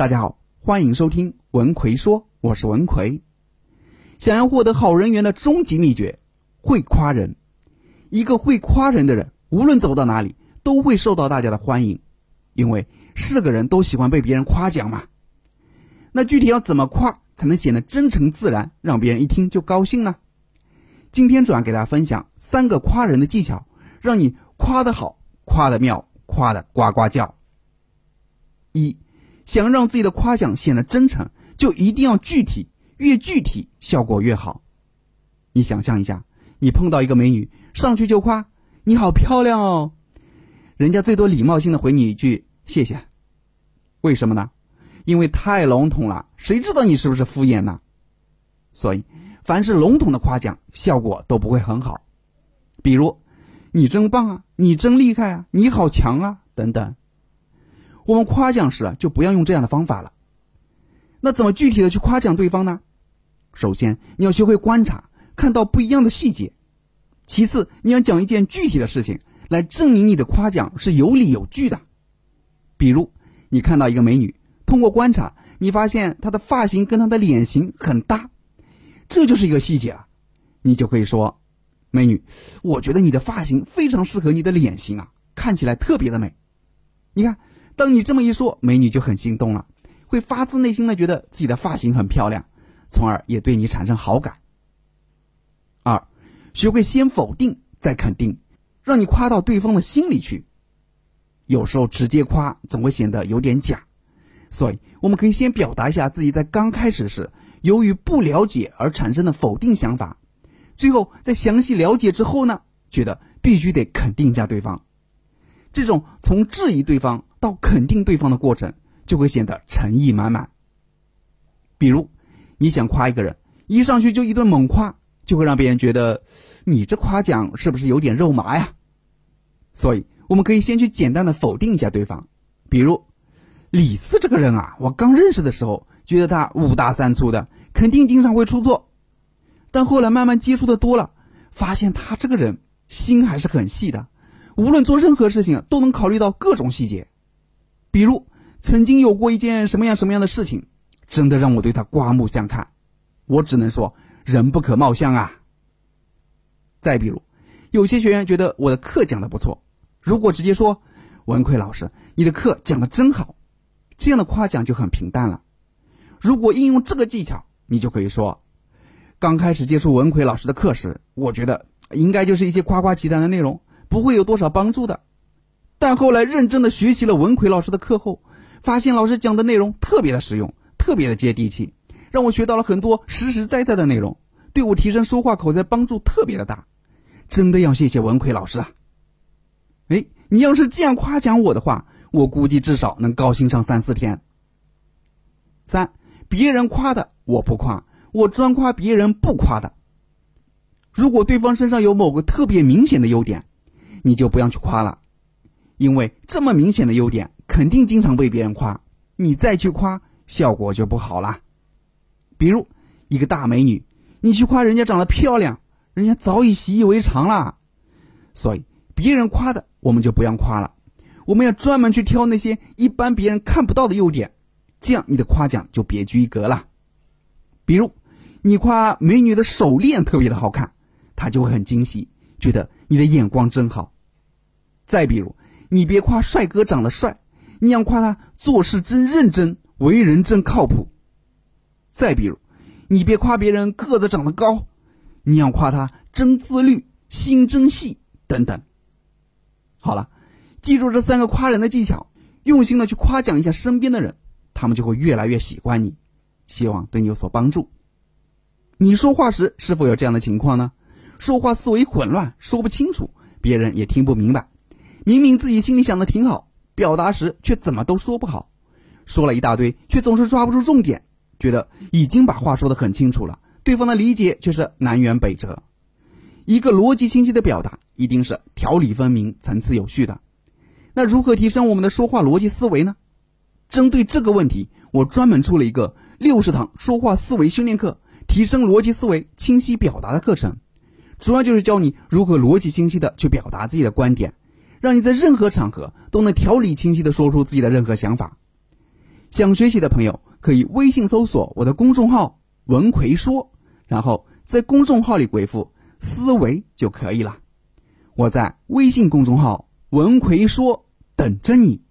大家好，欢迎收听文奎说，我是文奎。想要获得好人缘的终极秘诀，会夸人。一个会夸人的人，无论走到哪里，都会受到大家的欢迎，因为是个人都喜欢被别人夸奖嘛。那具体要怎么夸才能显得真诚自然，让别人一听就高兴呢？今天主要给大家分享三个夸人的技巧，让你夸得好、夸得妙、夸得呱呱叫。想让自己的夸奖显得真诚，就一定要具体，越具体效果越好。你想象一下，你碰到一个美女，上去就夸你好漂亮哦，人家最多礼貌性的回你一句谢谢。为什么呢？因为太笼统了，谁知道你是不是敷衍呢？所以，凡是笼统的夸奖，效果都不会很好。比如，你真棒啊，你真厉害啊，你好强啊，等等。我们夸奖时啊，就不要用这样的方法了。那怎么具体的去夸奖对方呢？首先，你要学会观察，看到不一样的细节；其次，你要讲一件具体的事情来证明你的夸奖是有理有据的。比如，你看到一个美女，通过观察，你发现她的发型跟她的脸型很搭，这就是一个细节啊。你就可以说：“美女，我觉得你的发型非常适合你的脸型啊，看起来特别的美。”你看。当你这么一说，美女就很心动了，会发自内心的觉得自己的发型很漂亮，从而也对你产生好感。二，学会先否定再肯定，让你夸到对方的心里去。有时候直接夸总会显得有点假，所以我们可以先表达一下自己在刚开始时由于不了解而产生的否定想法，最后在详细了解之后呢，觉得必须得肯定一下对方。这种从质疑对方。到肯定对方的过程，就会显得诚意满满。比如，你想夸一个人，一上去就一顿猛夸，就会让别人觉得你这夸奖是不是有点肉麻呀？所以，我们可以先去简单的否定一下对方。比如，李四这个人啊，我刚认识的时候觉得他五大三粗的，肯定经常会出错。但后来慢慢接触的多了，发现他这个人心还是很细的，无论做任何事情都能考虑到各种细节。比如，曾经有过一件什么样什么样的事情，真的让我对他刮目相看。我只能说，人不可貌相啊。再比如，有些学员觉得我的课讲的不错，如果直接说“文奎老师，你的课讲的真好”，这样的夸奖就很平淡了。如果应用这个技巧，你就可以说：“刚开始接触文奎老师的课时，我觉得应该就是一些夸夸其谈的内容，不会有多少帮助的。”但后来认真的学习了文奎老师的课后，发现老师讲的内容特别的实用，特别的接地气，让我学到了很多实实在在的内容，对我提升说话口才帮助特别的大，真的要谢谢文奎老师啊！哎，你要是这样夸奖我的话，我估计至少能高兴上三四天。三，别人夸的我不夸，我专夸别人不夸的。如果对方身上有某个特别明显的优点，你就不要去夸了。因为这么明显的优点，肯定经常被别人夸，你再去夸，效果就不好了。比如一个大美女，你去夸人家长得漂亮，人家早已习以为常了。所以别人夸的，我们就不要夸了，我们要专门去挑那些一般别人看不到的优点，这样你的夸奖就别具一格了。比如你夸美女的手链特别的好看，她就会很惊喜，觉得你的眼光真好。再比如。你别夸帅哥长得帅，你要夸他做事真认真，为人真靠谱。再比如，你别夸别人个子长得高，你要夸他真自律，心真细等等。好了，记住这三个夸人的技巧，用心的去夸奖一下身边的人，他们就会越来越喜欢你。希望对你有所帮助。你说话时是否有这样的情况呢？说话思维混乱，说不清楚，别人也听不明白。明明自己心里想的挺好，表达时却怎么都说不好，说了一大堆，却总是抓不住重点，觉得已经把话说得很清楚了，对方的理解却是南辕北辙。一个逻辑清晰的表达，一定是条理分明、层次有序的。那如何提升我们的说话逻辑思维呢？针对这个问题，我专门出了一个六十堂说话思维训练课，提升逻辑思维、清晰表达的课程，主要就是教你如何逻辑清晰的去表达自己的观点。让你在任何场合都能条理清晰的说出自己的任何想法。想学习的朋友可以微信搜索我的公众号“文奎说”，然后在公众号里回复“思维”就可以了。我在微信公众号“文奎说”等着你。